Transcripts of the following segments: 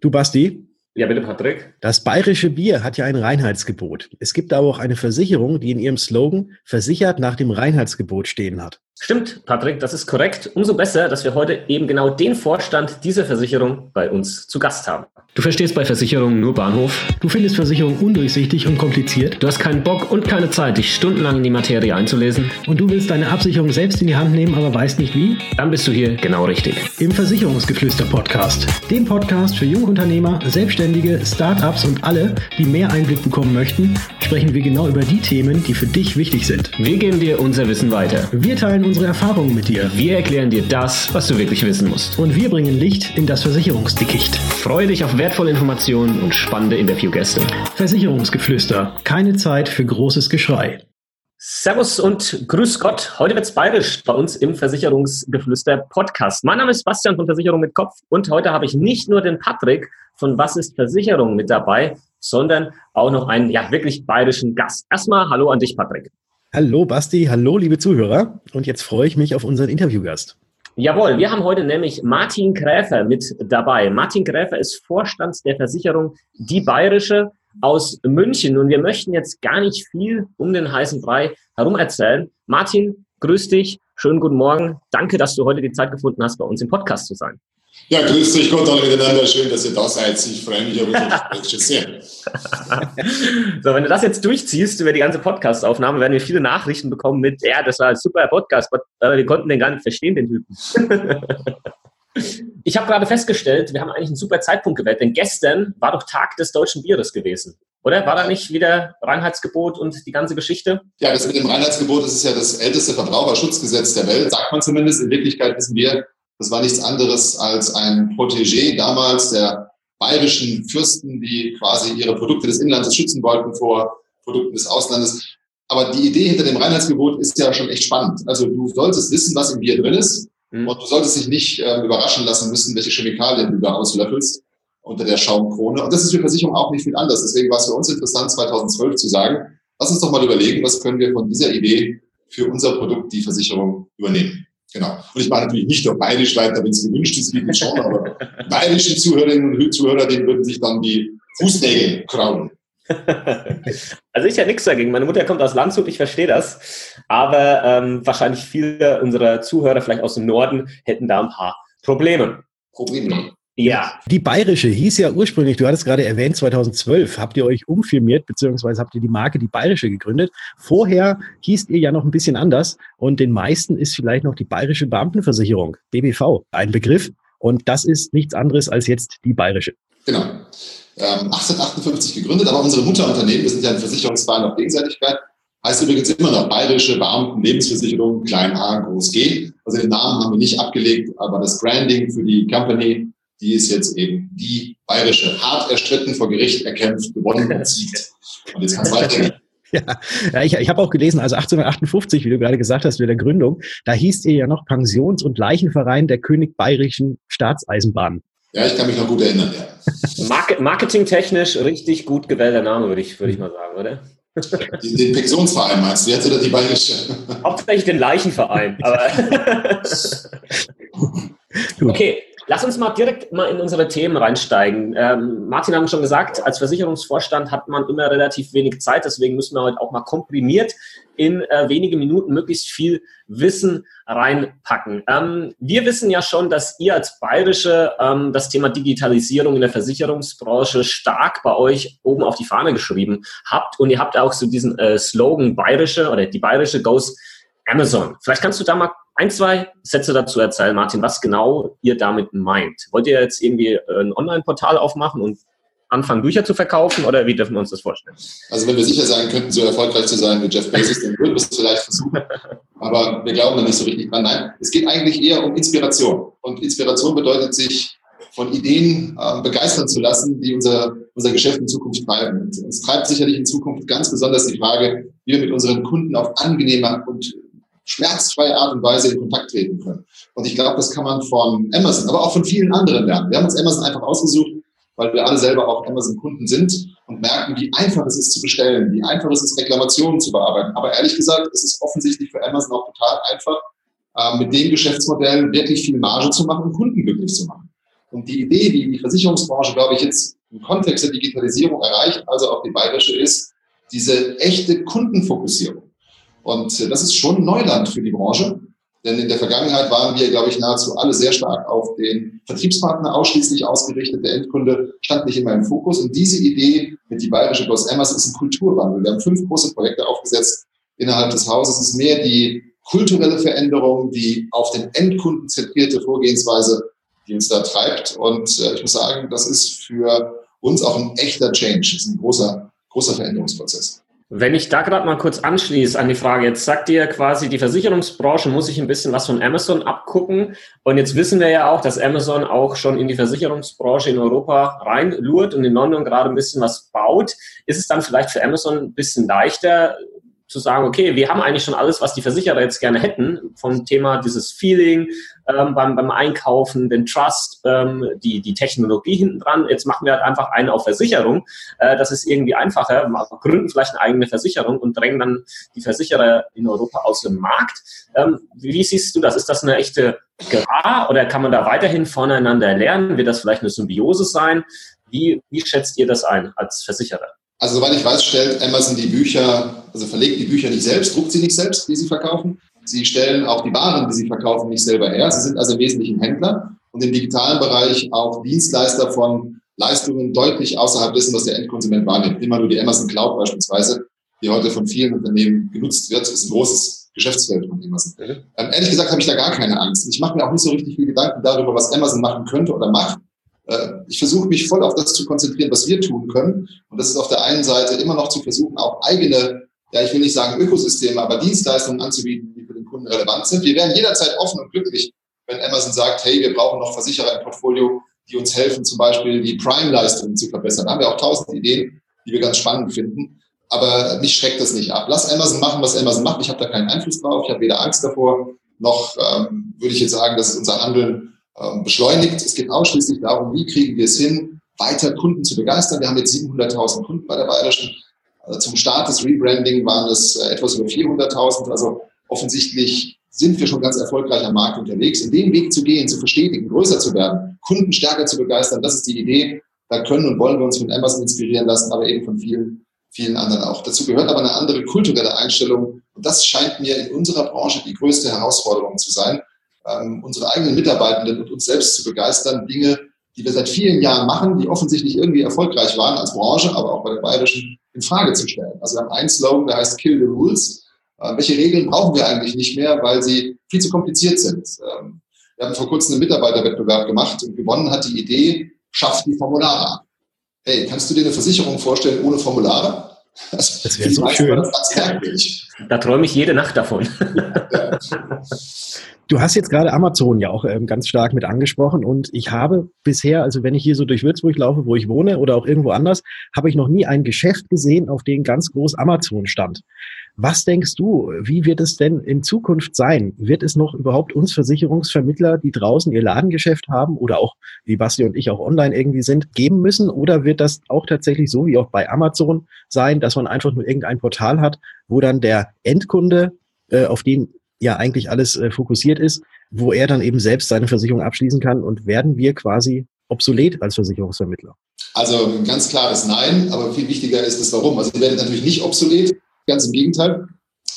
Du Basti? Ja, bitte, Patrick. Das bayerische Bier hat ja ein Reinheitsgebot. Es gibt aber auch eine Versicherung, die in ihrem Slogan versichert nach dem Reinheitsgebot stehen hat. Stimmt, Patrick, das ist korrekt. Umso besser, dass wir heute eben genau den Vorstand dieser Versicherung bei uns zu Gast haben. Du verstehst bei Versicherungen nur Bahnhof. Du findest Versicherungen undurchsichtig und kompliziert. Du hast keinen Bock und keine Zeit, dich stundenlang in die Materie einzulesen. Und du willst deine Absicherung selbst in die Hand nehmen, aber weißt nicht wie? Dann bist du hier genau richtig. Im Versicherungsgeflüster-Podcast. Dem Podcast für Jungunternehmer, Selbstständige, Startups und alle, die mehr Einblick bekommen möchten, sprechen wir genau über die Themen, die für dich wichtig sind. Wir geben dir unser Wissen weiter. Wir teilen unsere Erfahrungen mit dir. Wir erklären dir das, was du wirklich wissen musst. Und wir bringen Licht in das Versicherungsdickicht. Freue dich auf wertvolle Informationen und spannende Interviewgäste. Versicherungsgeflüster. Keine Zeit für großes Geschrei. Servus und Grüß Gott. Heute wird's bayerisch bei uns im Versicherungsgeflüster Podcast. Mein Name ist Bastian von Versicherung mit Kopf und heute habe ich nicht nur den Patrick von Was ist Versicherung mit dabei, sondern auch noch einen ja wirklich bayerischen Gast. Erstmal Hallo an dich, Patrick. Hallo Basti, hallo liebe Zuhörer. Und jetzt freue ich mich auf unseren Interviewgast. Jawohl, wir haben heute nämlich Martin Gräfer mit dabei. Martin Gräfer ist Vorstand der Versicherung Die Bayerische aus München und wir möchten jetzt gar nicht viel um den heißen Brei herum erzählen. Martin, grüß dich, schönen guten Morgen. Danke, dass du heute die Zeit gefunden hast, bei uns im Podcast zu sein. Ja, grüß dich Gott alle miteinander. Schön, dass ihr da seid. Ich freue mich auf unser sehr. so, wenn du das jetzt durchziehst über die ganze Podcast-Aufnahme, werden wir viele Nachrichten bekommen mit, ja, das war ein super Podcast, aber wir konnten den gar nicht verstehen, den Typen. ich habe gerade festgestellt, wir haben eigentlich einen super Zeitpunkt gewählt, denn gestern war doch Tag des deutschen Bieres gewesen. Oder war da nicht wieder Reinheitsgebot und die ganze Geschichte? Ja, das mit dem Reinheitsgebot, das ist ja das älteste Verbraucherschutzgesetz der Welt, sagt man zumindest. In Wirklichkeit wissen wir, das war nichts anderes als ein Protégé damals der bayerischen Fürsten, die quasi ihre Produkte des Inlandes schützen wollten vor Produkten des Auslandes. Aber die Idee hinter dem Reinheitsgebot ist ja schon echt spannend. Also du solltest wissen, was im Bier drin ist. Mhm. Und du solltest dich nicht äh, überraschen lassen müssen, welche Chemikalien du da auslöffelst unter der Schaumkrone. Und das ist für Versicherung auch nicht viel anders. Deswegen war es für uns interessant, 2012 zu sagen, lass uns doch mal überlegen, was können wir von dieser Idee für unser Produkt, die Versicherung, übernehmen. Genau. Und ich mache natürlich nicht nur bayerisch weiter, wenn es gewünscht ist, wie schon, aber bayerische Zuhörerinnen und Zuhörer, denen würden sich dann die Fußnägel kraulen. Also ich ja nichts dagegen. Meine Mutter kommt aus Landshut, ich verstehe das. Aber ähm, wahrscheinlich viele unserer Zuhörer, vielleicht aus dem Norden, hätten da ein paar Probleme. Probleme. Ja. Die bayerische hieß ja ursprünglich, du hattest gerade erwähnt, 2012 habt ihr euch umfirmiert, beziehungsweise habt ihr die Marke die bayerische gegründet. Vorher hießt ihr ja noch ein bisschen anders und den meisten ist vielleicht noch die bayerische Beamtenversicherung, BBV, ein Begriff. Und das ist nichts anderes als jetzt die bayerische. Genau. Ähm, 1858 gegründet, aber unsere Mutterunternehmen, wir sind ja ein Versicherungsverein auf Gegenseitigkeit, heißt übrigens immer noch Bayerische Beamten Lebensversicherung, klein a, groß g. Also den Namen haben wir nicht abgelegt, aber das Branding für die Company die ist jetzt eben die bayerische, hart erstritten, vor Gericht erkämpft, gewonnen und siegt. Und jetzt kann es weitergehen. Ja, ich, ich habe auch gelesen, also 1858, wie du gerade gesagt hast, mit der Gründung, da hieß ihr ja noch Pensions- und Leichenverein der König Bayerischen Staatseisenbahn. Ja, ich kann mich noch gut erinnern, ja. Market, marketingtechnisch richtig gut gewählter Name, würde ich, würde ich mal sagen, oder? Den, den Pensionsverein meinst du jetzt oder die bayerische? Hauptsächlich den Leichenverein, aber. okay, Lass uns mal direkt mal in unsere Themen reinsteigen. Ähm, Martin haben schon gesagt, als Versicherungsvorstand hat man immer relativ wenig Zeit, deswegen müssen wir heute auch mal komprimiert in äh, wenige Minuten möglichst viel Wissen reinpacken. Ähm, wir wissen ja schon, dass ihr als Bayerische ähm, das Thema Digitalisierung in der Versicherungsbranche stark bei euch oben auf die Fahne geschrieben habt und ihr habt auch so diesen äh, Slogan Bayerische oder die Bayerische Goes Amazon. Vielleicht kannst du da mal ein, zwei Sätze dazu erzählen, Martin, was genau ihr damit meint. Wollt ihr jetzt irgendwie ein Online-Portal aufmachen und anfangen, Bücher zu verkaufen oder wie dürfen wir uns das vorstellen? Also wenn wir sicher sein könnten, so erfolgreich zu sein wie Jeff Bezos, dann würden wir es vielleicht versuchen. Aber wir glauben da nicht so richtig dran. Nein, es geht eigentlich eher um Inspiration. Und Inspiration bedeutet sich von Ideen äh, begeistern zu lassen, die unser, unser Geschäft in Zukunft treiben. Und uns treibt sicherlich in Zukunft ganz besonders die Frage, wie wir mit unseren Kunden auf angenehme und schmerzfreie Art und Weise in Kontakt treten können. Und ich glaube, das kann man von Amazon, aber auch von vielen anderen lernen. Wir haben uns Amazon einfach ausgesucht, weil wir alle selber auch Amazon-Kunden sind und merken, wie einfach es ist zu bestellen, wie einfach es ist, Reklamationen zu bearbeiten. Aber ehrlich gesagt, es ist offensichtlich für Amazon auch total einfach, äh, mit dem Geschäftsmodell wirklich viel Marge zu machen und Kunden glücklich zu machen. Und die Idee, die die Versicherungsbranche, glaube ich, jetzt im Kontext der Digitalisierung erreicht, also auch die bayerische, ist diese echte Kundenfokussierung. Und äh, das ist schon Neuland für die Branche. Denn in der Vergangenheit waren wir, glaube ich, nahezu alle sehr stark auf den Vertriebspartner ausschließlich ausgerichtet. Der Endkunde stand nicht immer im Fokus. Und diese Idee mit die bayerische Boss Emmas ist ein Kulturwandel. Wir haben fünf große Projekte aufgesetzt innerhalb des Hauses. Es ist mehr die kulturelle Veränderung, die auf den Endkunden zentrierte Vorgehensweise, die uns da treibt. Und äh, ich muss sagen, das ist für uns auch ein echter Change. Das ist ein großer, großer Veränderungsprozess. Wenn ich da gerade mal kurz anschließe an die Frage, jetzt sagt ihr quasi, die Versicherungsbranche muss sich ein bisschen was von Amazon abgucken. Und jetzt wissen wir ja auch, dass Amazon auch schon in die Versicherungsbranche in Europa reinlurt und in London gerade ein bisschen was baut. Ist es dann vielleicht für Amazon ein bisschen leichter, zu sagen, okay, wir haben eigentlich schon alles, was die Versicherer jetzt gerne hätten, vom Thema dieses Feeling ähm, beim, beim Einkaufen, den Trust, ähm, die, die Technologie hinten dran. Jetzt machen wir halt einfach eine auf Versicherung. Äh, das ist irgendwie einfacher. Wir gründen vielleicht eine eigene Versicherung und drängen dann die Versicherer in Europa aus dem Markt. Ähm, wie, siehst du das? Ist das eine echte Gefahr oder kann man da weiterhin voneinander lernen? Wird das vielleicht eine Symbiose sein? Wie, wie schätzt ihr das ein als Versicherer? Also soweit ich weiß, stellt Amazon die Bücher, also verlegt die Bücher nicht selbst, druckt sie nicht selbst, die sie verkaufen. Sie stellen auch die Waren, die sie verkaufen, nicht selber her. Sie sind also im Wesentlichen Händler und im digitalen Bereich auch Dienstleister von Leistungen deutlich außerhalb dessen, was der Endkonsument wahrnimmt. Immer nur die Amazon Cloud beispielsweise, die heute von vielen Unternehmen genutzt wird, ist ein großes Geschäftsfeld von Amazon. Mhm. Ähm, ehrlich gesagt habe ich da gar keine Angst. Ich mache mir auch nicht so richtig viel Gedanken darüber, was Amazon machen könnte oder macht. Äh, ich versuche mich voll auf das zu konzentrieren, was wir tun können. Und das ist auf der einen Seite immer noch zu versuchen, auch eigene, ja, ich will nicht sagen Ökosysteme, aber Dienstleistungen anzubieten, die für den Kunden relevant sind. Wir wären jederzeit offen und glücklich, wenn Amazon sagt, hey, wir brauchen noch Versicherer im Portfolio, die uns helfen, zum Beispiel die Prime-Leistungen zu verbessern. Da haben wir auch tausend Ideen, die wir ganz spannend finden. Aber mich schreckt das nicht ab. Lass Amazon machen, was Amazon macht. Ich habe da keinen Einfluss drauf. Ich habe weder Angst davor, noch ähm, würde ich jetzt sagen, dass unser Handeln beschleunigt. Es geht ausschließlich darum, wie kriegen wir es hin, weiter Kunden zu begeistern. Wir haben jetzt 700.000 Kunden bei der Bayerischen. Also zum Start des Rebranding waren es äh, etwas über 400.000. Also offensichtlich sind wir schon ganz erfolgreich am Markt unterwegs. In den Weg zu gehen, zu verstetigen, größer zu werden, Kunden stärker zu begeistern, das ist die Idee. Da können und wollen wir uns von Amazon inspirieren lassen, aber eben von vielen, vielen anderen auch. Dazu gehört aber eine andere kulturelle Einstellung. Und das scheint mir in unserer Branche die größte Herausforderung zu sein ähm, unsere eigenen Mitarbeitenden und uns selbst zu begeistern, Dinge, die wir seit vielen Jahren machen, die offensichtlich irgendwie erfolgreich waren als Branche, aber auch bei der Bayerischen, in Frage zu stellen. Also wir haben einen Slogan, der heißt Kill the Rules. Äh, welche Regeln brauchen wir eigentlich nicht mehr, weil sie viel zu kompliziert sind? Ähm, wir haben vor kurzem einen Mitarbeiterwettbewerb gemacht und gewonnen hat die Idee, schafft die Formulare Hey, kannst du dir eine Versicherung vorstellen ohne Formulare? Also, das wäre so schön. Da träume ich jede Nacht davon. Ja. Du hast jetzt gerade Amazon ja auch ähm, ganz stark mit angesprochen und ich habe bisher, also wenn ich hier so durch Würzburg laufe, wo ich wohne oder auch irgendwo anders, habe ich noch nie ein Geschäft gesehen, auf dem ganz groß Amazon stand. Was denkst du, wie wird es denn in Zukunft sein? Wird es noch überhaupt uns Versicherungsvermittler, die draußen ihr Ladengeschäft haben oder auch, wie Basti und ich auch online irgendwie sind, geben müssen? Oder wird das auch tatsächlich so wie auch bei Amazon sein, dass man einfach nur irgendein Portal hat, wo dann der Endkunde, äh, auf den ja eigentlich alles äh, fokussiert ist, wo er dann eben selbst seine Versicherung abschließen kann und werden wir quasi obsolet als Versicherungsvermittler? Also ganz klares Nein, aber viel wichtiger ist das Warum. Also wir werden natürlich nicht obsolet, ganz im Gegenteil.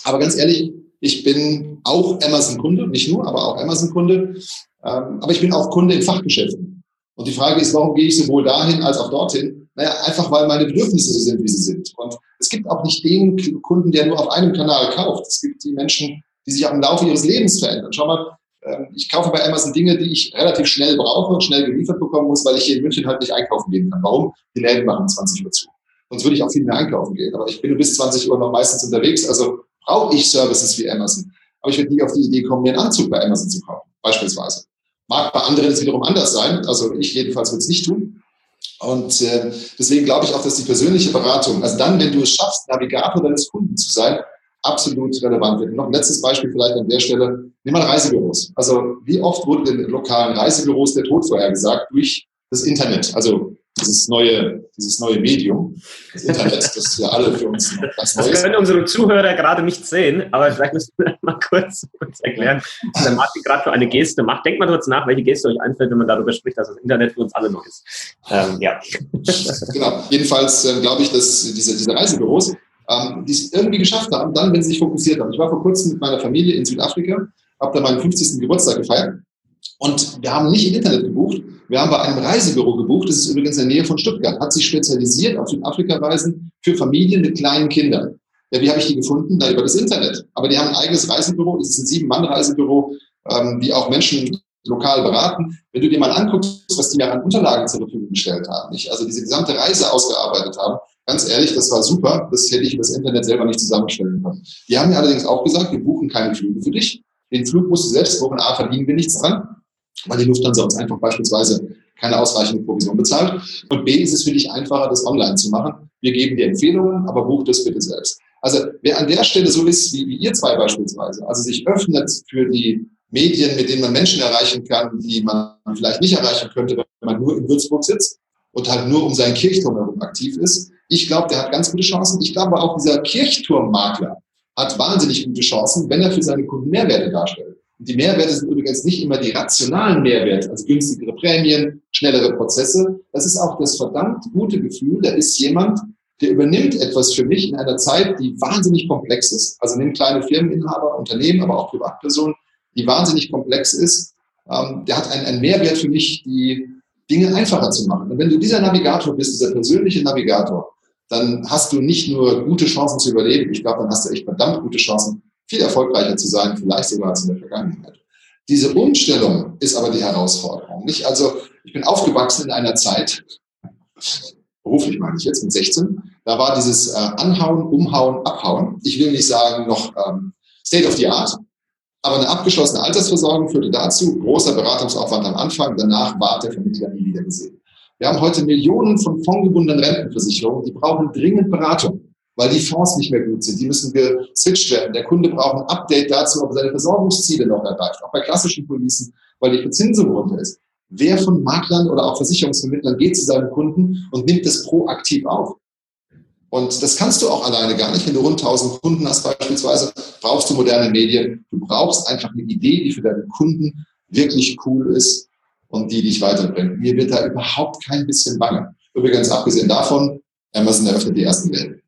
Aber ganz ehrlich, ich bin auch Amazon-Kunde, nicht nur, aber auch Amazon-Kunde. Ähm, aber ich bin auch Kunde in Fachgeschäften. Und die Frage ist, warum gehe ich sowohl dahin als auch dorthin? Naja, einfach weil meine Bedürfnisse so sind, wie sie sind. Und es gibt auch nicht den Kunden, der nur auf einem Kanal kauft. Es gibt die Menschen, die sich auch im Laufe ihres Lebens verändern. Schau mal, ähm, ich kaufe bei Amazon Dinge, die ich relativ schnell brauche und schnell geliefert bekommen muss, weil ich hier in München halt nicht einkaufen gehen kann. Warum? Die Läden machen 20 Uhr zu. Sonst würde ich auch viel mehr einkaufen gehen. Aber ich bin bis 20 Uhr noch meistens unterwegs, also brauche ich Services wie Amazon. Aber ich würde nie auf die Idee kommen, mir einen Anzug bei Amazon zu kaufen, beispielsweise. Mag bei anderen es wiederum anders sein, also ich jedenfalls würde es nicht tun. Und äh, deswegen glaube ich auch, dass die persönliche Beratung, also dann, wenn du es schaffst, Navigator deines Kunden zu sein, absolut relevant wird. noch ein letztes Beispiel vielleicht an der Stelle. Nimm mal Reisebüros. Also wie oft wurde den lokalen Reisebüros der Tod vorhergesagt durch das Internet? Also dieses neue, dieses neue Medium, das Internet, das ja alle für uns ganz neu ist. Das können unsere Zuhörer gerade nicht sehen, aber vielleicht müssen wir mal kurz, kurz erklären, was der Martin gerade für eine Geste macht. Denkt mal kurz nach, welche Geste euch einfällt, wenn man darüber spricht, dass das Internet für uns alle neu ist. Ähm, ja. Genau. Jedenfalls äh, glaube ich, dass diese, diese Reisebüros, ähm, die es irgendwie geschafft haben, dann, wenn sie sich fokussiert haben. Ich war vor kurzem mit meiner Familie in Südafrika, habe da meinen 50. Geburtstag gefeiert und wir haben nicht im Internet gebucht, wir haben bei einem Reisebüro gebucht, das ist übrigens in der Nähe von Stuttgart, hat sich spezialisiert auf Südafrika-Reisen für Familien mit kleinen Kindern. Ja, wie habe ich die gefunden? Da über das Internet. Aber die haben ein eigenes Reisebüro, das ist ein Sieben-Mann-Reisebüro, ähm, die auch Menschen lokal beraten. Wenn du dir mal anguckst, was die mir an Unterlagen zur Verfügung gestellt haben, nicht? also diese gesamte Reise ausgearbeitet haben, ganz ehrlich, das war super, das hätte ich über das Internet selber nicht zusammenstellen können. Die haben mir allerdings auch gesagt, wir buchen keine Flüge für dich. Den Flug musst du selbst buchen, A, verdienen wir nichts dran weil die Lufthansa uns einfach beispielsweise keine ausreichende Provision bezahlt. Und B ist es für dich einfacher, das online zu machen. Wir geben dir Empfehlungen, aber buch das bitte selbst. Also wer an der Stelle so ist wie, wie ihr zwei beispielsweise, also sich öffnet für die Medien, mit denen man Menschen erreichen kann, die man vielleicht nicht erreichen könnte, wenn man nur in Würzburg sitzt und halt nur um seinen Kirchturm herum aktiv ist. Ich glaube, der hat ganz gute Chancen. Ich glaube auch, dieser Kirchturmmakler hat wahnsinnig gute Chancen, wenn er für seine Kunden Mehrwerte darstellt. Die Mehrwerte sind übrigens nicht immer die rationalen Mehrwerte, also günstigere Prämien, schnellere Prozesse. Das ist auch das verdammt gute Gefühl, da ist jemand, der übernimmt etwas für mich in einer Zeit, die wahnsinnig komplex ist. Also nimm kleine Firmeninhaber, Unternehmen, aber auch Privatpersonen, die wahnsinnig komplex ist. Ähm, der hat einen, einen Mehrwert für mich, die Dinge einfacher zu machen. Und wenn du dieser Navigator bist, dieser persönliche Navigator, dann hast du nicht nur gute Chancen zu überleben, ich glaube, dann hast du echt verdammt gute Chancen, viel erfolgreicher zu sein, vielleicht sogar als in der Vergangenheit. Diese Umstellung ist aber die Herausforderung. Nicht? Also ich bin aufgewachsen in einer Zeit, beruflich meine ich jetzt mit 16, da war dieses äh, Anhauen, Umhauen, Abhauen. Ich will nicht sagen noch ähm, State of the Art, aber eine abgeschlossene Altersversorgung führte dazu, großer Beratungsaufwand am Anfang, danach war der Vermittler nie wieder gesehen. Wir haben heute Millionen von fondgebundenen Rentenversicherungen, die brauchen dringend Beratung weil die Fonds nicht mehr gut sind. Die müssen geswitcht werden. Der Kunde braucht ein Update dazu, ob er seine Versorgungsziele noch erreicht. Auch bei klassischen Policen, weil die Verzinsung runter ist. Wer von Maklern oder auch Versicherungsvermittlern geht zu seinem Kunden und nimmt das proaktiv auf? Und das kannst du auch alleine gar nicht. Wenn du rund 1000 Kunden hast beispielsweise, brauchst du moderne Medien. Du brauchst einfach eine Idee, die für deinen Kunden wirklich cool ist und die dich weiterbringt. Mir wird da überhaupt kein bisschen bange. Übrigens, abgesehen davon, Amazon eröffnet die ersten Wellen.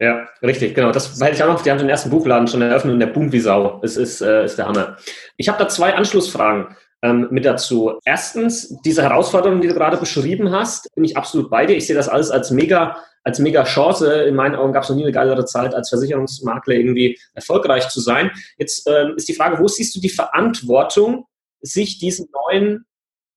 Ja, richtig, genau. Das weiß ich auch noch. Die haben den ersten Buchladen schon eröffnet und der boomt wie Sau. Es ist, äh, ist der Hammer. Ich habe da zwei Anschlussfragen ähm, mit dazu. Erstens, diese Herausforderung, die du gerade beschrieben hast, bin ich absolut bei dir. Ich sehe das alles als mega, als mega Chance. In meinen Augen gab es noch nie eine geilere Zeit, als Versicherungsmakler irgendwie erfolgreich zu sein. Jetzt ähm, ist die Frage, wo siehst du die Verantwortung, sich diesen neuen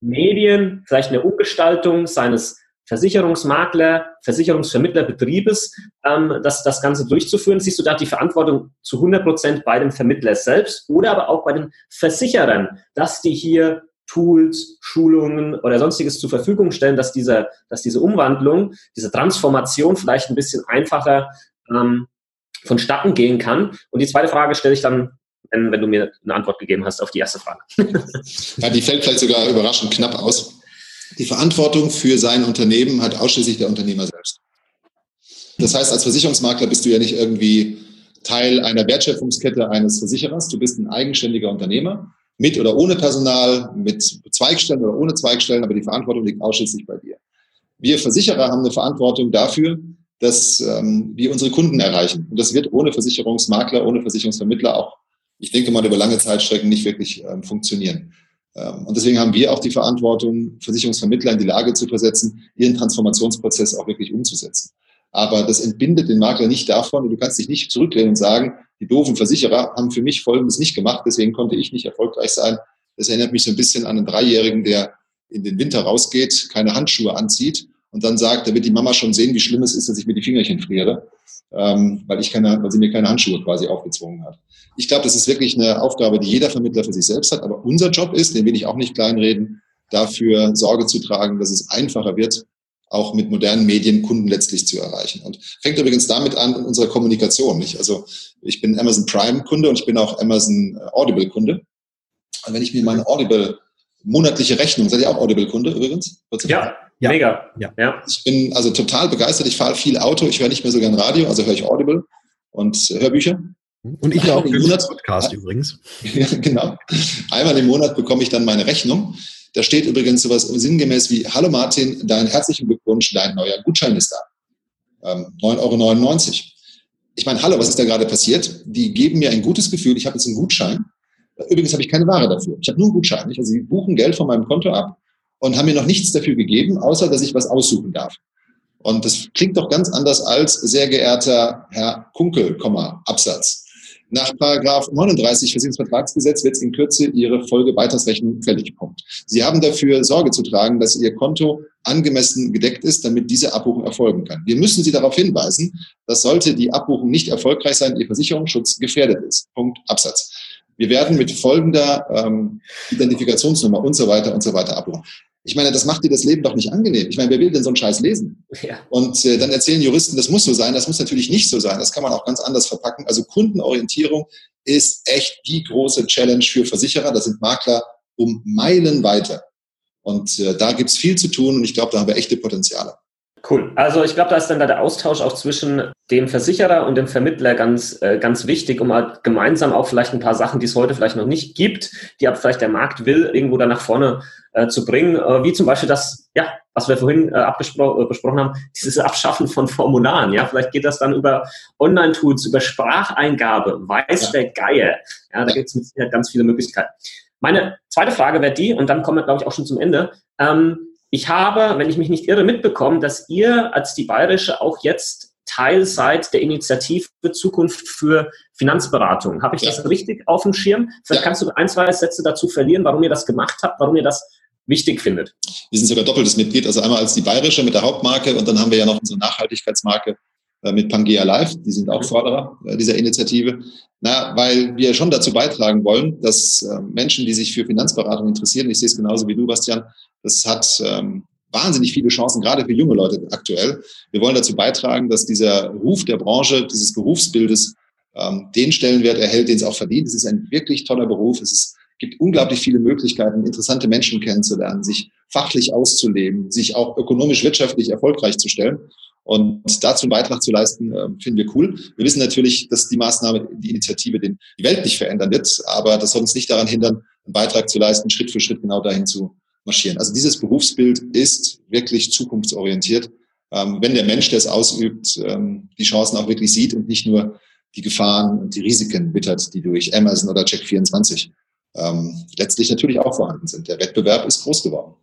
Medien, vielleicht eine Umgestaltung seines Versicherungsmakler, Versicherungsvermittlerbetriebes, ähm, das, das Ganze durchzuführen? Siehst du da die Verantwortung zu 100 Prozent bei dem Vermittler selbst oder aber auch bei den Versicherern, dass die hier Tools, Schulungen oder sonstiges zur Verfügung stellen, dass diese, dass diese Umwandlung, diese Transformation vielleicht ein bisschen einfacher ähm, vonstatten gehen kann? Und die zweite Frage stelle ich dann wenn, wenn du mir eine Antwort gegeben hast auf die erste Frage. ja, die fällt vielleicht sogar überraschend knapp aus. Die Verantwortung für sein Unternehmen hat ausschließlich der Unternehmer selbst. Das heißt, als Versicherungsmakler bist du ja nicht irgendwie Teil einer Wertschöpfungskette eines Versicherers. Du bist ein eigenständiger Unternehmer, mit oder ohne Personal, mit Zweigstellen oder ohne Zweigstellen, aber die Verantwortung liegt ausschließlich bei dir. Wir Versicherer haben eine Verantwortung dafür, dass ähm, wir unsere Kunden erreichen. Und das wird ohne Versicherungsmakler, ohne Versicherungsvermittler auch, ich denke mal, über lange Zeitstrecken nicht wirklich ähm, funktionieren. Ähm, und deswegen haben wir auch die Verantwortung, Versicherungsvermittler in die Lage zu versetzen, ihren Transformationsprozess auch wirklich umzusetzen. Aber das entbindet den Makler nicht davon, du kannst dich nicht zurücklehnen und sagen, die doofen Versicherer haben für mich Folgendes nicht gemacht, deswegen konnte ich nicht erfolgreich sein. Das erinnert mich so ein bisschen an einen Dreijährigen, der in den Winter rausgeht, keine Handschuhe anzieht und dann sagt, da wird die Mama schon sehen, wie schlimm es ist, dass ich mir die Fingerchen friere, ähm, weil, ich keine, weil sie mir keine Handschuhe quasi aufgezwungen hat. Ich glaube, das ist wirklich eine Aufgabe, die jeder Vermittler für sich selbst hat. Aber unser Job ist, den will ich auch nicht kleinreden, dafür Sorge zu tragen, dass es einfacher wird, auch mit modernen Medien Kunden letztlich zu erreichen. Und fängt übrigens damit an in unserer Kommunikation. Nicht? Also ich bin Amazon Prime Kunde und ich bin auch Amazon äh, Audible Kunde. Und wenn ich mir meine Audible monatliche Rechnung, seid ihr auch Audible Kunde übrigens? Ja, Ja. Mega. Ja. ja. Ich bin also total begeistert. Ich fahre viel Auto. Ich höre nicht mehr so gern Radio, also höre ich Audible und Hörbücher. Und ich auch im Monat Podcast übrigens. Ja, genau. Einmal im Monat bekomme ich dann meine Rechnung. Da steht übrigens sowas sinngemäß wie, hallo Martin, dein herzlichen Glückwunsch, dein neuer Gutschein ist da. Ähm, 9,99 Euro. Ich meine, hallo, was ist da gerade passiert? Die geben mir ein gutes Gefühl, ich habe jetzt einen Gutschein. Übrigens habe ich keine Ware dafür. Ich habe nur einen Gutschein. Also sie buchen Geld von meinem Konto ab und haben mir noch nichts dafür gegeben, außer dass ich was aussuchen darf. Und das klingt doch ganz anders als sehr geehrter Herr Kunkel, Absatz. Nach Paragraph 39 Versicherungsvertragsgesetz wird in Kürze Ihre Folgebeitragsrechnung fällig. Punkt. Sie haben dafür Sorge zu tragen, dass Ihr Konto angemessen gedeckt ist, damit diese Abbuchung erfolgen kann. Wir müssen Sie darauf hinweisen, dass sollte die Abbuchung nicht erfolgreich sein, Ihr Versicherungsschutz gefährdet ist. Punkt. Absatz. Wir werden mit folgender ähm, Identifikationsnummer und so weiter und so weiter abbuchen. Ich meine, das macht dir das Leben doch nicht angenehm. Ich meine, wer will denn so einen Scheiß lesen? Ja. Und äh, dann erzählen Juristen, das muss so sein. Das muss natürlich nicht so sein. Das kann man auch ganz anders verpacken. Also Kundenorientierung ist echt die große Challenge für Versicherer. Da sind Makler um Meilen weiter. Und äh, da gibt's viel zu tun und ich glaube, da haben wir echte Potenziale. Cool. Also ich glaube, da ist dann da der Austausch auch zwischen dem Versicherer und dem Vermittler ganz, äh, ganz wichtig, um halt gemeinsam auch vielleicht ein paar Sachen, die es heute vielleicht noch nicht gibt, die aber vielleicht der Markt will, irgendwo da nach vorne äh, zu bringen, äh, wie zum Beispiel das, ja, was wir vorhin äh, abgespro äh, besprochen haben, dieses Abschaffen von Formularen. Ja, vielleicht geht das dann über Online-Tools, über Spracheingabe, weiß ja. der Geier. Ja, da gibt es mit Sicherheit ganz viele Möglichkeiten. Meine zweite Frage wäre die, und dann kommen wir, glaube ich, auch schon zum Ende. Ähm, ich habe, wenn ich mich nicht irre, mitbekommen, dass ihr als die Bayerische auch jetzt Teil seid der Initiative Zukunft für Finanzberatung. Habe ich das richtig auf dem Schirm? Vielleicht kannst du ein, zwei Sätze dazu verlieren, warum ihr das gemacht habt, warum ihr das wichtig findet. Wir sind sogar doppeltes Mitglied, also einmal als die Bayerische mit der Hauptmarke und dann haben wir ja noch unsere Nachhaltigkeitsmarke mit Pangea Live, die sind auch Förderer äh, dieser Initiative. Na, weil wir schon dazu beitragen wollen, dass äh, Menschen, die sich für Finanzberatung interessieren, ich sehe es genauso wie du, Bastian, das hat ähm, wahnsinnig viele Chancen, gerade für junge Leute aktuell. Wir wollen dazu beitragen, dass dieser Ruf der Branche, dieses Berufsbildes ähm, den Stellenwert erhält, den es auch verdient. Es ist ein wirklich toller Beruf. Es ist, gibt unglaublich viele Möglichkeiten, interessante Menschen kennenzulernen, sich fachlich auszuleben, sich auch ökonomisch, wirtschaftlich erfolgreich zu stellen. Und dazu einen Beitrag zu leisten, äh, finden wir cool. Wir wissen natürlich, dass die Maßnahme, die Initiative den, die Welt nicht verändern wird, aber das soll uns nicht daran hindern, einen Beitrag zu leisten, Schritt für Schritt genau dahin zu marschieren. Also dieses Berufsbild ist wirklich zukunftsorientiert. Ähm, wenn der Mensch, der es ausübt, ähm, die Chancen auch wirklich sieht und nicht nur die Gefahren und die Risiken wittert, die durch Amazon oder Check24 ähm, letztlich natürlich auch vorhanden sind. Der Wettbewerb ist groß geworden.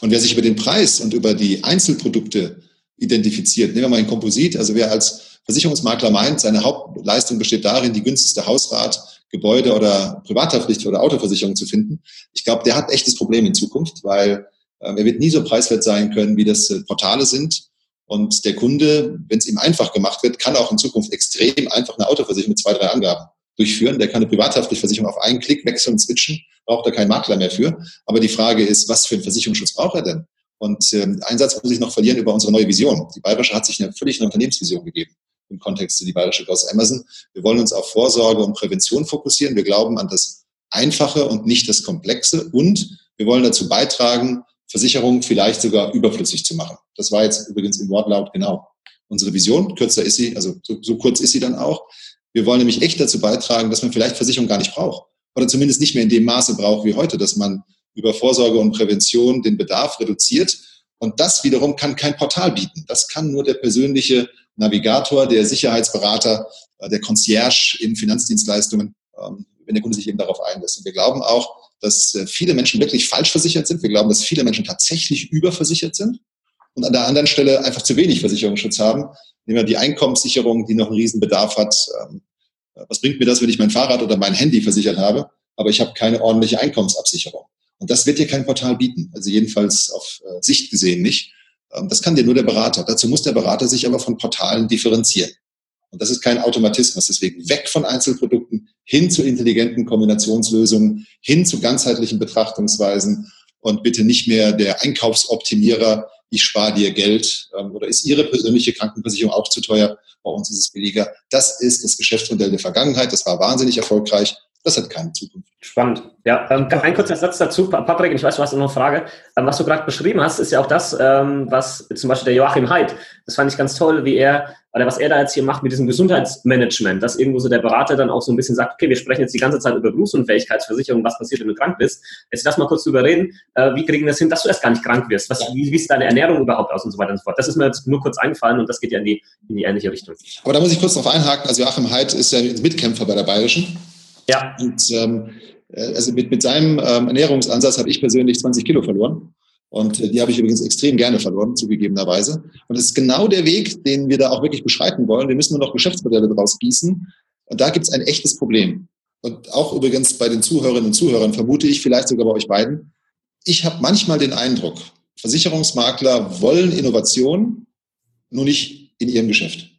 Und wer sich über den Preis und über die Einzelprodukte identifiziert, nehmen wir mal ein Komposit, also wer als Versicherungsmakler meint, seine Hauptleistung besteht darin, die günstigste Hausrat, Gebäude- oder Privathaftpflicht oder Autoversicherung zu finden, ich glaube, der hat echtes Problem in Zukunft, weil äh, er wird nie so preiswert sein können, wie das äh, Portale sind. Und der Kunde, wenn es ihm einfach gemacht wird, kann auch in Zukunft extrem einfach eine Autoversicherung mit zwei, drei Angaben durchführen. Der kann eine Privathaftpflichtversicherung auf einen Klick wechseln und switchen, braucht er keinen Makler mehr für. Aber die Frage ist, was für einen Versicherungsschutz braucht er denn? Und ähm, einen Satz muss ich noch verlieren über unsere neue Vision. Die Bayerische hat sich eine völlig neue Unternehmensvision gegeben im Kontext zu die Bayerische aus Amazon. Wir wollen uns auf Vorsorge und Prävention fokussieren. Wir glauben an das Einfache und nicht das Komplexe. Und wir wollen dazu beitragen, Versicherungen vielleicht sogar überflüssig zu machen. Das war jetzt übrigens im Wortlaut genau unsere Vision. Kürzer ist sie, also so, so kurz ist sie dann auch. Wir wollen nämlich echt dazu beitragen, dass man vielleicht Versicherung gar nicht braucht. Oder zumindest nicht mehr in dem Maße braucht wie heute, dass man über Vorsorge und Prävention den Bedarf reduziert. Und das wiederum kann kein Portal bieten. Das kann nur der persönliche Navigator, der Sicherheitsberater, äh, der Concierge in Finanzdienstleistungen, ähm, wenn der Kunde sich eben darauf einlässt. Und wir glauben auch, dass äh, viele Menschen wirklich falsch versichert sind. Wir glauben, dass viele Menschen tatsächlich überversichert sind und an der anderen Stelle einfach zu wenig Versicherungsschutz haben. Nehmen wir die Einkommenssicherung, die noch einen Riesenbedarf hat. Ähm, was bringt mir das, wenn ich mein Fahrrad oder mein Handy versichert habe, aber ich habe keine ordentliche Einkommensabsicherung? Und das wird dir kein Portal bieten. Also jedenfalls auf äh, Sicht gesehen nicht. Ähm, das kann dir nur der Berater. Dazu muss der Berater sich aber von Portalen differenzieren. Und das ist kein Automatismus. Deswegen weg von Einzelprodukten hin zu intelligenten Kombinationslösungen, hin zu ganzheitlichen Betrachtungsweisen und bitte nicht mehr der Einkaufsoptimierer, ich spare dir Geld ähm, oder ist Ihre persönliche Krankenversicherung auch zu teuer? Bei uns ist es billiger. Das ist das Geschäftsmodell der Vergangenheit. Das war wahnsinnig erfolgreich. Das hat keine Zukunft. Spannend. Ja, ähm, ein kurzer Satz dazu, Patrick, ich weiß, du hast noch eine Frage. Ähm, was du gerade beschrieben hast, ist ja auch das, ähm, was zum Beispiel der Joachim Haidt, das fand ich ganz toll, wie er, oder was er da jetzt hier macht mit diesem Gesundheitsmanagement, dass irgendwo so der Berater dann auch so ein bisschen sagt, okay, wir sprechen jetzt die ganze Zeit über Berufsunfähigkeitsversicherung, was passiert, wenn du krank bist. Jetzt lass mal kurz drüber reden, äh, wie kriegen wir das hin, dass du erst gar nicht krank wirst? Was, wie, wie ist deine Ernährung überhaupt aus und so weiter und so fort? Das ist mir jetzt nur kurz eingefallen und das geht ja in die, in die ähnliche Richtung. Aber da muss ich kurz noch einhaken, also Joachim Haidt ist ja Mitkämpfer bei der Bayerischen. Ja. Und ähm, äh, also mit, mit seinem ähm, Ernährungsansatz habe ich persönlich 20 Kilo verloren. Und äh, die habe ich übrigens extrem gerne verloren, zugegebenerweise. Und das ist genau der Weg, den wir da auch wirklich beschreiten wollen. Wir müssen nur noch Geschäftsmodelle daraus gießen. Und da gibt es ein echtes Problem. Und auch übrigens bei den Zuhörerinnen und Zuhörern, vermute ich, vielleicht sogar bei euch beiden. Ich habe manchmal den Eindruck, Versicherungsmakler wollen Innovation, nur nicht in ihrem Geschäft.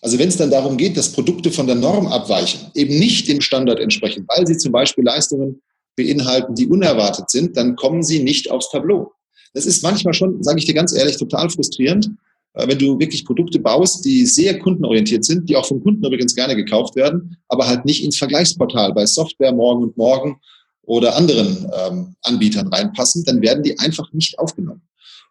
Also wenn es dann darum geht, dass Produkte von der Norm abweichen, eben nicht dem Standard entsprechen, weil sie zum Beispiel Leistungen beinhalten, die unerwartet sind, dann kommen sie nicht aufs Tableau. Das ist manchmal schon, sage ich dir ganz ehrlich, total frustrierend, äh, wenn du wirklich Produkte baust, die sehr kundenorientiert sind, die auch vom Kunden übrigens gerne gekauft werden, aber halt nicht ins Vergleichsportal bei Software morgen und morgen oder anderen ähm, Anbietern reinpassen, dann werden die einfach nicht aufgenommen.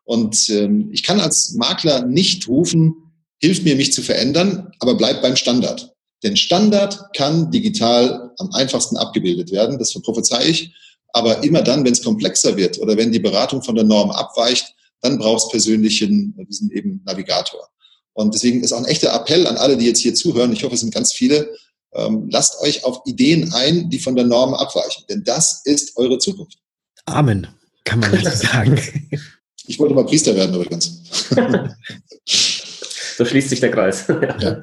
Und ähm, ich kann als Makler nicht rufen, hilft mir, mich zu verändern, aber bleibt beim Standard. Denn Standard kann digital am einfachsten abgebildet werden, das prophezei ich. Aber immer dann, wenn es komplexer wird oder wenn die Beratung von der Norm abweicht, dann braucht es persönlichen, diesen eben Navigator. Und deswegen ist auch ein echter Appell an alle, die jetzt hier zuhören. Ich hoffe, es sind ganz viele. Ähm, lasst euch auf Ideen ein, die von der Norm abweichen. Denn das ist eure Zukunft. Amen, kann man nicht sagen. Ich wollte mal Priester werden übrigens. so schließt sich der Kreis. Ja.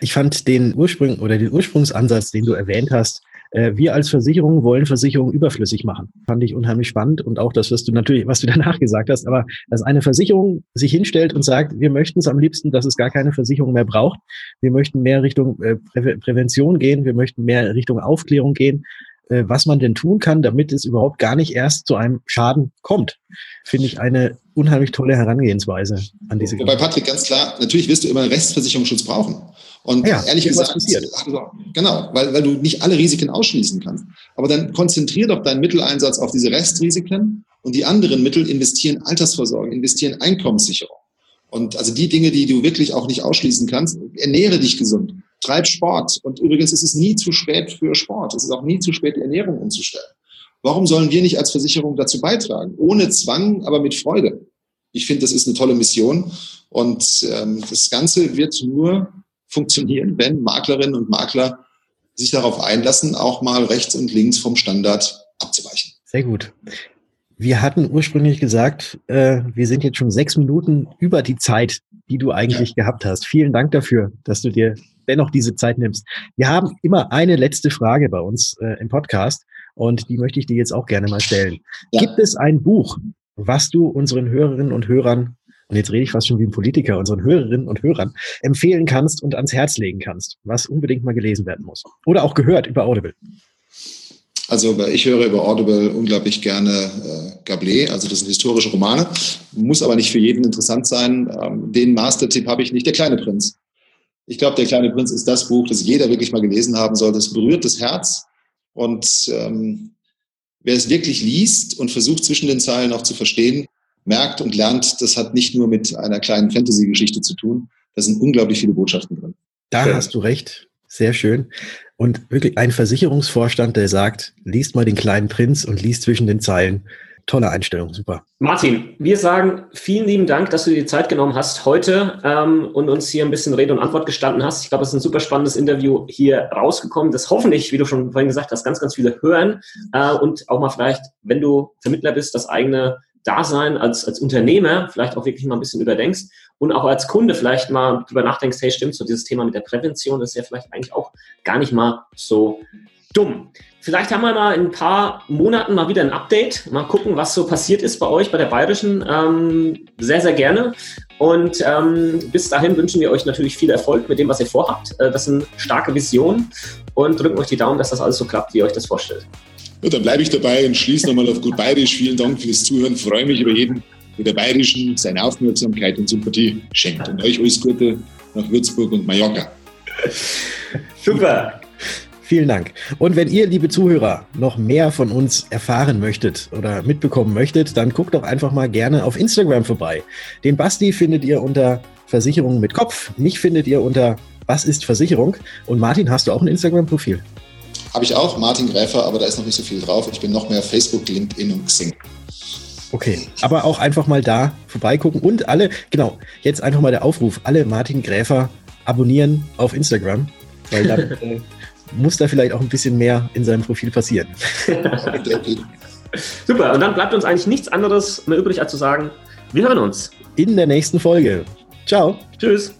Ich fand den Ursprung oder den Ursprungsansatz, den du erwähnt hast, äh, wir als Versicherung wollen Versicherungen überflüssig machen. Fand ich unheimlich spannend und auch das, was du natürlich, was du danach gesagt hast, aber dass eine Versicherung sich hinstellt und sagt, wir möchten es am liebsten, dass es gar keine Versicherung mehr braucht. Wir möchten mehr Richtung äh, Prä Prävention gehen, wir möchten mehr Richtung Aufklärung gehen, äh, was man denn tun kann, damit es überhaupt gar nicht erst zu einem Schaden kommt. Finde ich eine unheimlich tolle Herangehensweise an diese Wobei, Patrick, ganz klar, natürlich wirst du immer einen Restversicherungsschutz brauchen. Und ja, ehrlich gesagt, genau, weil, weil du nicht alle Risiken ausschließen kannst. Aber dann konzentrier doch deinen Mitteleinsatz auf diese Restrisiken und die anderen Mittel investieren Altersvorsorge, investieren Einkommenssicherung. Und also die Dinge, die du wirklich auch nicht ausschließen kannst, ernähre dich gesund, treib Sport. Und übrigens ist es nie zu spät für Sport. Es ist auch nie zu spät, die Ernährung umzustellen. Warum sollen wir nicht als Versicherung dazu beitragen? Ohne Zwang, aber mit Freude. Ich finde, das ist eine tolle Mission. Und ähm, das Ganze wird nur funktionieren, wenn Maklerinnen und Makler sich darauf einlassen, auch mal rechts und links vom Standard abzuweichen. Sehr gut. Wir hatten ursprünglich gesagt, äh, wir sind jetzt schon sechs Minuten über die Zeit, die du eigentlich ja. gehabt hast. Vielen Dank dafür, dass du dir dennoch diese Zeit nimmst. Wir haben immer eine letzte Frage bei uns äh, im Podcast und die möchte ich dir jetzt auch gerne mal stellen. Ja. Gibt es ein Buch, was du unseren Hörerinnen und Hörern, und jetzt rede ich fast schon wie ein Politiker, unseren Hörerinnen und Hörern empfehlen kannst und ans Herz legen kannst, was unbedingt mal gelesen werden muss? Oder auch gehört über Audible? Also ich höre über Audible unglaublich gerne äh, Gablé, also das sind historische Romane, muss aber nicht für jeden interessant sein. Ähm, den Mastertipp habe ich nicht, Der kleine Prinz. Ich glaube, Der kleine Prinz ist das Buch, das jeder wirklich mal gelesen haben sollte. Es berührt das Herz und ähm, wer es wirklich liest und versucht zwischen den Zeilen auch zu verstehen, merkt und lernt, das hat nicht nur mit einer kleinen Fantasy-Geschichte zu tun. Da sind unglaublich viele Botschaften drin. Da ja. hast du recht. Sehr schön. Und wirklich ein Versicherungsvorstand, der sagt, liest mal den kleinen Prinz und liest zwischen den Zeilen. Tolle Einstellung, super. Martin, wir sagen vielen lieben Dank, dass du dir die Zeit genommen hast heute ähm, und uns hier ein bisschen Rede und Antwort gestanden hast. Ich glaube, es ist ein super spannendes Interview hier rausgekommen, das hoffentlich, wie du schon vorhin gesagt hast, ganz, ganz viele hören äh, und auch mal vielleicht, wenn du Vermittler bist, das eigene Dasein als, als Unternehmer vielleicht auch wirklich mal ein bisschen überdenkst und auch als Kunde vielleicht mal drüber nachdenkst, hey, stimmt, so dieses Thema mit der Prävention ist ja vielleicht eigentlich auch gar nicht mal so dumm. Vielleicht haben wir mal in ein paar Monaten mal wieder ein Update. Mal gucken, was so passiert ist bei euch, bei der Bayerischen. Ähm, sehr, sehr gerne. Und ähm, bis dahin wünschen wir euch natürlich viel Erfolg mit dem, was ihr vorhabt. Äh, das sind starke Visionen und drücken euch die Daumen, dass das alles so klappt, wie ihr euch das vorstellt. Ja, dann bleibe ich dabei und schließe nochmal auf gut Bayerisch. Vielen Dank fürs Zuhören. Freue mich über jeden, der der Bayerischen seine Aufmerksamkeit und Sympathie schenkt. Und euch alles Gute nach Würzburg und Mallorca. Super. Vielen Dank. Und wenn ihr, liebe Zuhörer, noch mehr von uns erfahren möchtet oder mitbekommen möchtet, dann guckt doch einfach mal gerne auf Instagram vorbei. Den Basti findet ihr unter Versicherung mit Kopf. Mich findet ihr unter Was ist Versicherung? Und Martin, hast du auch ein Instagram-Profil? Habe ich auch, Martin Gräfer, aber da ist noch nicht so viel drauf. Ich bin noch mehr Facebook, LinkedIn und Xing. Okay, aber auch einfach mal da vorbeigucken und alle, genau, jetzt einfach mal der Aufruf, alle Martin Gräfer abonnieren auf Instagram, weil dann äh, muss da vielleicht auch ein bisschen mehr in seinem Profil passieren. Super, und dann bleibt uns eigentlich nichts anderes mehr übrig, als zu sagen, wir hören uns. In der nächsten Folge. Ciao. Tschüss.